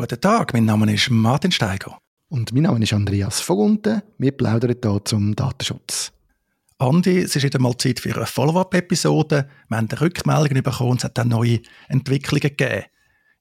Guten Tag, mein Name ist Martin Steiger. Und mein Name ist Andreas Vogunten. Wir plaudern hier zum Datenschutz. Andi, es ist wieder mal Zeit für eine Follow-up-Episode. Wir haben Rückmeldungen bekommen es hat dann neue Entwicklungen gegeben.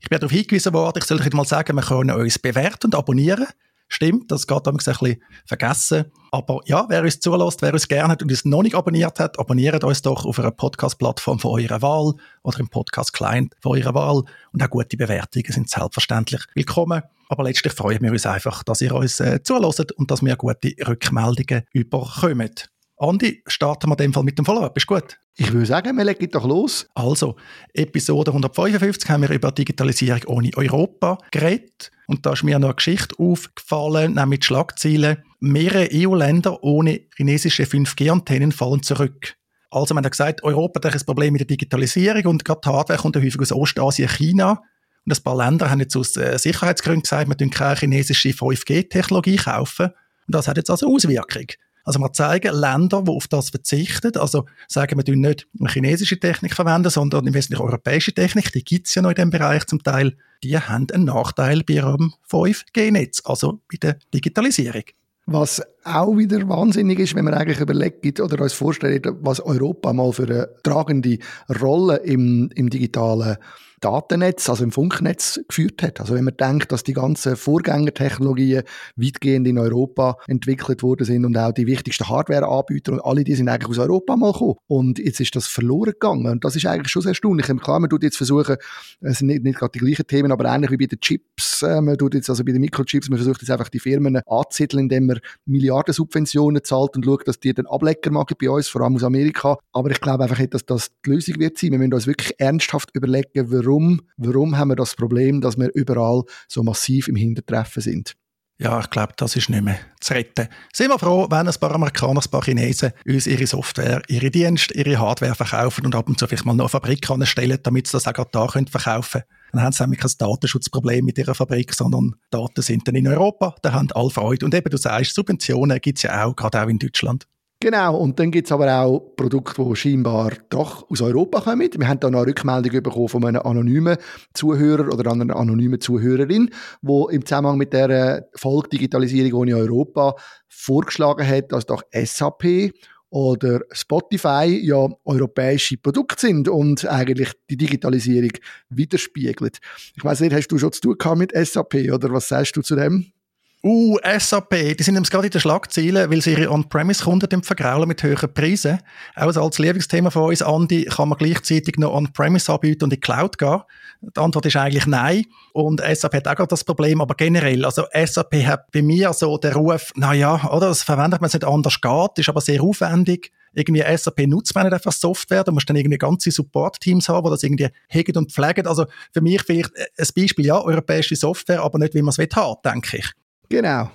Ich bin darauf hingewiesen worden, ich soll euch mal sagen, wir können uns bewerten und abonnieren. Stimmt, das geht ein bisschen vergessen. Aber ja, wer uns zulässt, wer uns gerne hat und uns noch nicht abonniert hat, abonniert uns doch auf einer Podcast-Plattform von eurer Wahl oder im Podcast-Client von eurer Wahl. Und auch gute Bewertungen sind selbstverständlich willkommen. Aber letztlich freuen wir uns einfach, dass ihr uns äh, zulässt und dass wir gute Rückmeldungen überkommen. Andi, starten wir in dem Fall mit dem Follow-up. Ist gut? Ich würde sagen, wir legen doch los. Also, Episode 155 haben wir über Digitalisierung ohne Europa geredet. Und da ist mir noch eine Geschichte aufgefallen, nämlich die Schlagzeilen. Mehrere EU-Länder ohne chinesische 5G-Antennen fallen zurück. Also, man hat gesagt, Europa hat ein Problem mit der Digitalisierung und gerade die Hardware kommt häufig aus Ostasien, China. Und ein paar Länder haben jetzt aus äh, Sicherheitsgründen gesagt, wir dürfen keine chinesische 5G-Technologie kaufen. Und das hat jetzt also Auswirkungen. Also wir zeigen Länder, die auf das verzichten, also sagen wir nicht eine chinesische Technik verwenden, sondern im Wesentlichen europäische Technik, die gibt es ja noch in diesem Bereich. Zum Teil, die haben einen Nachteil bei ihrem 5G-Netz, also bei der Digitalisierung. Was auch wieder wahnsinnig ist, wenn man eigentlich überlegt oder uns vorstellt, was Europa mal für eine tragende Rolle im, im digitalen Datennetz, also im Funknetz geführt hat. Also wenn man denkt, dass die ganzen Vorgängertechnologien weitgehend in Europa entwickelt worden sind und auch die wichtigsten Hardwareanbieter und alle die sind eigentlich aus Europa mal gekommen. Und jetzt ist das verloren gegangen und das ist eigentlich schon sehr erstaunlich. Klar, man tut jetzt versuchen, es sind nicht, nicht gerade die gleichen Themen, aber ähnlich wie bei den Chips, äh, man tut jetzt also bei den Mikrochips, man versucht jetzt einfach die Firmen anzusiedeln, indem man Milliarden Subventionen zahlt und schaut, dass die dann Ablecker machen bei uns, vor allem aus Amerika. Aber ich glaube einfach nicht, dass das die Lösung wird sein. Wir müssen uns wirklich ernsthaft überlegen, warum warum, warum haben wir das Problem, dass wir überall so massiv im Hintertreffen sind? Ja, ich glaube, das ist nicht mehr zu retten. Sind wir froh, wenn ein paar Amerikaner, ein paar Chinesen uns ihre Software, ihre Dienste, ihre Hardware verkaufen und ab und zu vielleicht mal noch eine Fabrik anstellen, damit sie das auch gerade da können verkaufen können. Dann haben sie nämlich kein Datenschutzproblem mit ihrer Fabrik, sondern Daten sind dann in Europa, da haben alle Freude. Und eben, du sagst, Subventionen gibt es ja auch, gerade auch in Deutschland. Genau, und dann gibt es aber auch Produkte, die scheinbar doch aus Europa kommen. Wir haben da eine Rückmeldung bekommen von einem anonymen Zuhörer oder einer anonymen Zuhörerin, wo im Zusammenhang mit der Folge Digitalisierung ohne Europa vorgeschlagen hat, dass doch SAP oder Spotify ja europäische Produkte sind und eigentlich die Digitalisierung widerspiegelt. Ich weiß nicht, hast du schon zu tun mit SAP oder was sagst du zu dem? Uh, SAP, die sind nämlich gerade in den Schlagzeilen, weil sie ihre On-Premise-Kunden vergraulen mit höheren Preisen. Auch als Lieblingsthema von uns, Andi, kann man gleichzeitig noch On-Premise anbieten und in die Cloud gehen? Die Antwort ist eigentlich nein. Und SAP hat auch gerade das Problem, aber generell, also SAP hat bei mir so den Ruf, naja, oder, das verwendet man es nicht anders geht, ist aber sehr aufwendig. Irgendwie SAP nutzt man nicht einfach Software, da musst du dann irgendwie ganze Support-Teams haben, die das irgendwie hegen und pflegen. Also für mich vielleicht ein Beispiel, ja, europäische Software, aber nicht, wie man es haben denke ich. Genau.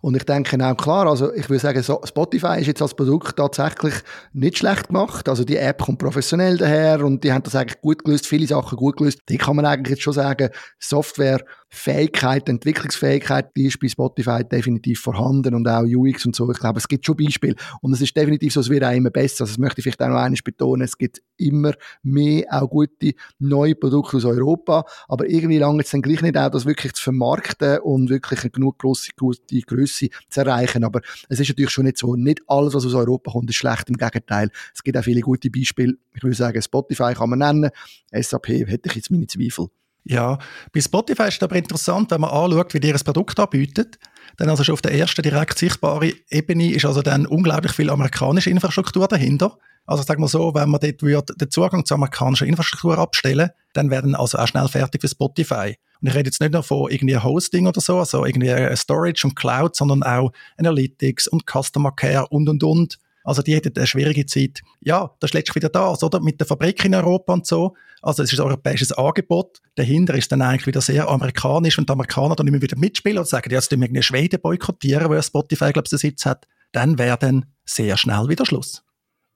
Und ich denke auch klar, also ich würde sagen, Spotify ist jetzt als Produkt tatsächlich nicht schlecht gemacht. Also die App kommt professionell daher und die haben das eigentlich gut gelöst, viele Sachen gut gelöst. Die kann man eigentlich jetzt schon sagen, Software Fähigkeit, Entwicklungsfähigkeit, die ist bei Spotify definitiv vorhanden und auch UX und so. Ich glaube, es gibt schon Beispiele. Und es ist definitiv so, es wird auch immer besser. Also das möchte ich vielleicht auch noch eines betonen. Es gibt immer mehr auch gute neue Produkte aus Europa. Aber irgendwie lange es dann gleich nicht auch, das wirklich zu vermarkten und wirklich eine genug grosse, gute Größe zu erreichen. Aber es ist natürlich schon nicht so. Nicht alles, was aus Europa kommt, ist schlecht. Im Gegenteil. Es gibt auch viele gute Beispiele. Ich würde sagen, Spotify kann man nennen. SAP hätte ich jetzt meine Zweifel. Ja, bei Spotify ist es aber interessant, wenn man anschaut, wie die ein Produkt anbietet. Dann also schon auf der ersten direkt sichtbaren Ebene ist also dann unglaublich viel amerikanische Infrastruktur dahinter. Also sagen wir so, wenn man dort den Zugang zur amerikanischen Infrastruktur abstellen, dann werden also auch schnell fertig für Spotify. Und ich rede jetzt nicht nur von irgendwie Hosting oder so, also irgendwie Storage und Cloud, sondern auch Analytics und Customer Care und und und. Also die hätten eine schwierige Zeit. Ja, das ist letztlich wieder das, oder? Mit der Fabrik in Europa und so. Also es ist ein europäisches Angebot. Dahinter ist dann eigentlich wieder sehr amerikanisch und die Amerikaner dann immer wieder mitspielen und sagen, jetzt tun wir Schweden boykottieren, ja Spotify, glaube ich, Sitz hat. Dann wäre dann sehr schnell wieder Schluss.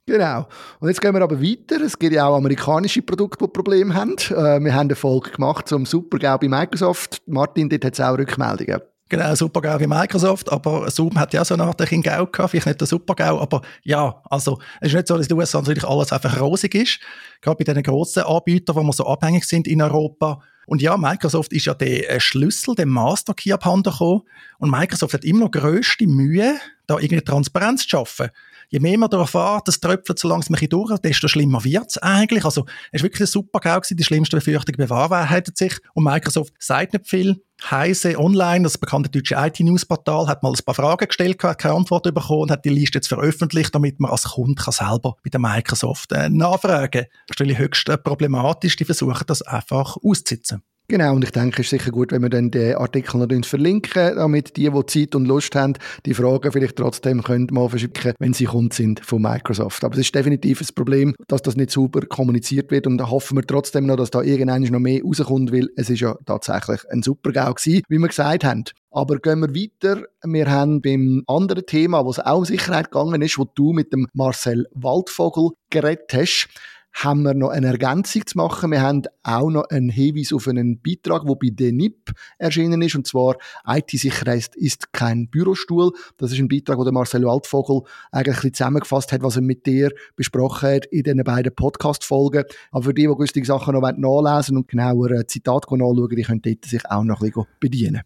Genau. Und jetzt gehen wir aber weiter. Es gibt ja auch amerikanische Produkte, die Probleme haben. Äh, wir haben eine Folge gemacht zum Supergau bei Microsoft. Martin, dort hat es auch Rückmeldungen. Genau, Super-GAU wie Microsoft, aber Zoom hat ja so eine Art ein GAU gehabt, vielleicht nicht der Super-GAU, aber ja, also es ist nicht so, dass in den USA natürlich alles einfach rosig ist. Gerade bei den grossen Anbietern, wo wir so abhängig sind in Europa, Und ja, Microsoft ist ja der äh, Schlüssel, der Master Key abhanden gekommen. Und Microsoft hat immer noch grösste Mühe, da irgendeine Transparenz zu schaffen je mehr man da erfährt, das tröpfelt so langsam ein durch, desto schlimmer wird's eigentlich. Also, es war wirklich ein super GAU. Die schlimmste Befürchtung bewahrheitet sich. Und Microsoft sagt nicht viel. Heise Online, das bekannte deutsche IT-News-Portal, hat mal ein paar Fragen gestellt, hat keine Antwort bekommen und hat die Liste jetzt veröffentlicht, damit man als Kunde selber bei der Microsoft äh, nachfragen kann. Das ist höchst äh, problematisch. Die versuchen das einfach auszusitzen. Genau, und ich denke, es ist sicher gut, wenn wir dann den Artikel noch verlinken, damit die, die Zeit und Lust haben, die Fragen vielleicht trotzdem können mal verschicken, wenn sie Kunden sind von Microsoft. Aber es ist definitiv ein Problem, dass das nicht super kommuniziert wird und da hoffen wir trotzdem noch, dass da irgendwann noch mehr rauskommt, weil es ist ja tatsächlich ein super GAU gewesen, wie wir gesagt haben. Aber gehen wir weiter. Wir haben beim anderen Thema, wo es auch um Sicherheit gegangen ist, wo du mit dem Marcel Waldvogel geredet hast, haben wir noch eine Ergänzung zu machen. Wir haben auch noch einen Hinweis auf einen Beitrag, der bei DENIP erschienen ist, und zwar IT-Sicherheit ist kein Bürostuhl. Das ist ein Beitrag, wo der Marcel Waldvogel eigentlich ein zusammengefasst hat, was er mit dir besprochen hat in den beiden Podcast-Folgen. Aber für die, die gewisse Sachen noch nachlesen und genauer Zitat nachschauen, die können dort sich auch noch ein bisschen bedienen.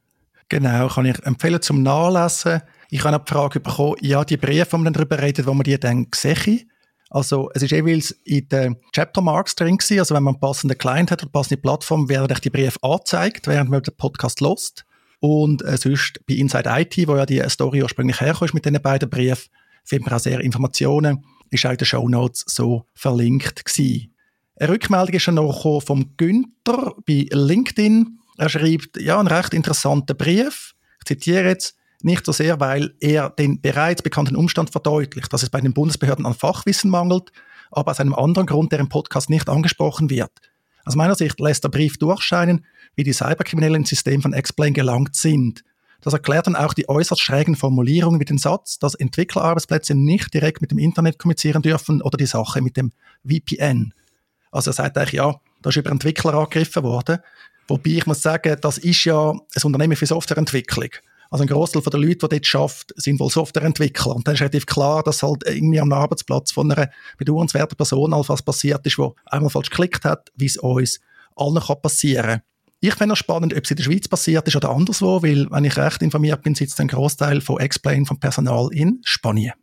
Genau, kann ich empfehlen zum Nachlesen. Ich habe die Frage bekommen, ja, die Briefe, die man darüber redet, wo man die dann sehen also es ist jeweils in den Chapter Marks drin gewesen. Also wenn man einen passenden Client hat oder eine passende Plattform, werden die Briefe angezeigt, während man den Podcast lost. Und äh, sonst bei Inside IT, wo ja die Story ursprünglich herkommt mit diesen beiden Briefen, findet man auch sehr Informationen. Ist auch in den Show Notes so verlinkt gewesen. Eine Rückmeldung ist schon noch vom Günther bei LinkedIn. Er schreibt, ja, einen recht interessanten Brief. Ich zitiere jetzt. Nicht so sehr, weil er den bereits bekannten Umstand verdeutlicht, dass es bei den Bundesbehörden an Fachwissen mangelt, aber aus einem anderen Grund, der im Podcast nicht angesprochen wird. Aus meiner Sicht lässt der Brief durchscheinen, wie die Cyberkriminellen ins System von Explain gelangt sind. Das erklärt dann auch die äußerst schrägen Formulierungen mit dem Satz, dass Entwicklerarbeitsplätze nicht direkt mit dem Internet kommunizieren dürfen oder die Sache mit dem VPN. Also er sagt eigentlich, ja, da ist über Entwickler angegriffen worden. Wobei ich muss sagen, das ist ja ein Unternehmen für Softwareentwicklung. Also ein Großteil der Leute, die dort schafft, sind wohl Softwareentwickler. Und dann ist relativ klar, dass halt irgendwie am Arbeitsplatz von einer bedauernswerten Person was passiert ist, die einmal falsch geklickt hat, wie es uns allen kann passieren kann. Ich finde es spannend, ob es in der Schweiz passiert ist oder anderswo, weil, wenn ich recht informiert bin, sitzt ein Großteil von Explain vom Personal in Spanien.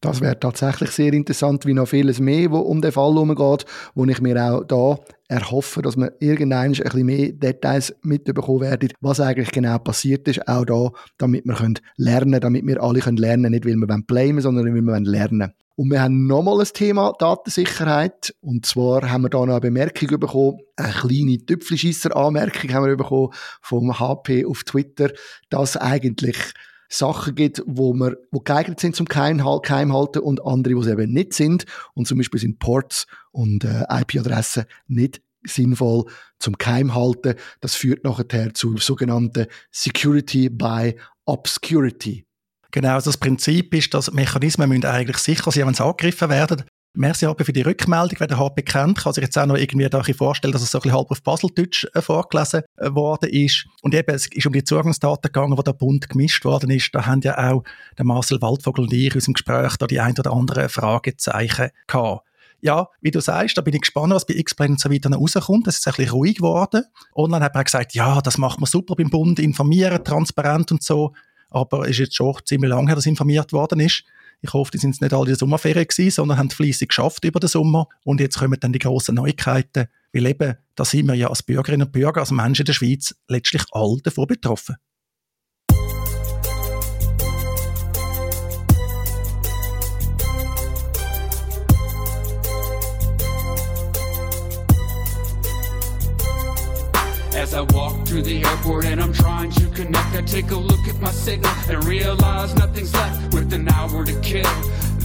Das wäre tatsächlich sehr interessant, wie noch vieles mehr, wo um den Fall herumgeht, wo ich mir auch da erhoffe, dass wir irgendwann ein bisschen mehr Details mitbekommen werden, was eigentlich genau passiert ist, auch da, damit wir können lernen damit wir alle können lernen nicht weil wir blamen sondern weil wir lernen und wir haben nochmal ein Thema Datensicherheit. Und zwar haben wir da noch eine Bemerkung bekommen, eine kleine Tüpfelschisser-Anmerkung haben wir bekommen vom HP auf Twitter, dass eigentlich Sachen gibt, wo, wir, wo geeignet sind zum Geheimhalten und andere, wo sie eben nicht sind. Und zum Beispiel sind Ports und äh, IP-Adressen nicht sinnvoll zum Geheimhalten. Das führt nachher zu sogenannten Security by Obscurity. Genau, also das Prinzip ist, dass Mechanismen müssen eigentlich sicher sein, wenn sie angegriffen werden. Merci aber für die Rückmeldung. Wer den HP kennt, kann sich jetzt auch noch irgendwie da vorstellen, dass es so ein bisschen halb auf Baseldeutsch äh, vorgelesen äh, worden ist. Und eben, es ist um die Zugangsdaten gegangen, wo der Bund gemischt worden ist. Da haben ja auch der Marcel Waldvogel und ich in unserem Gespräch da die ein oder andere Fragezeichen gehabt. Ja, wie du sagst, da bin ich gespannt, was bei X-Plane und so weiter noch rauskommt. Es ist ein bisschen ruhig geworden. Online hat man gesagt, ja, das macht man super beim Bund, informieren, transparent und so. Aber es ist jetzt schon ziemlich lange her, dass informiert worden ist. Ich hoffe, die sind nicht alle in der Sommerferien gewesen, sondern haben fleissig geschafft über den Sommer. Und jetzt kommen dann die grossen Neuigkeiten. Weil eben, da sind wir ja als Bürgerinnen und Bürger, als Menschen in der Schweiz letztlich alle davon betroffen. As I walk through the airport and I'm connect, I take a look at my signal and realize nothing's left with an hour to kill.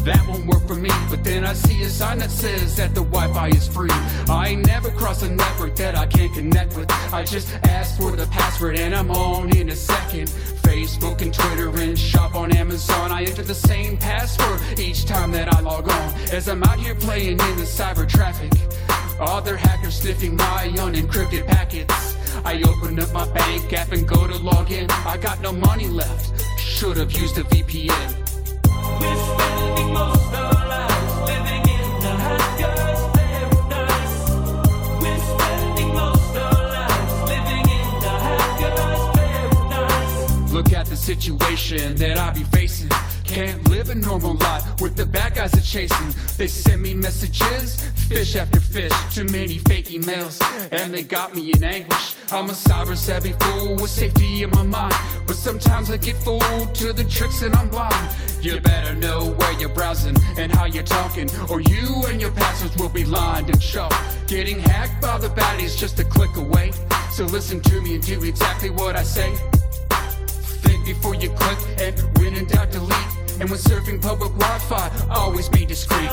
That won't work for me, but then I see a sign that says that the Wi-Fi is free. I ain't never crossed a network that I can't connect with. I just ask for the password and I'm on in a second. Facebook and Twitter and shop on Amazon. I enter the same password each time that I log on. As I'm out here playing in the cyber traffic. Other hackers sniffing my unencrypted packets. I open up my bank app and go to log in. I got no money left, should've used a VPN. We're spending most of our lives living in the hot paradise. We're spending most our lives living in the hot paradise. Look at the situation that I be facing with the bad guys are chasing. They send me messages, fish after fish, too many fake emails, and they got me in anguish. I'm a cyber savvy fool with safety in my mind, but sometimes I get fooled to the tricks and I'm blind. You better know where you're browsing and how you're talking, or you and your passwords will be lined and chalk. Getting hacked by the baddies just a click away. So listen to me and do exactly what I say. Before you click, and when in doubt, delete. And when surfing public Wi-Fi, always be discreet.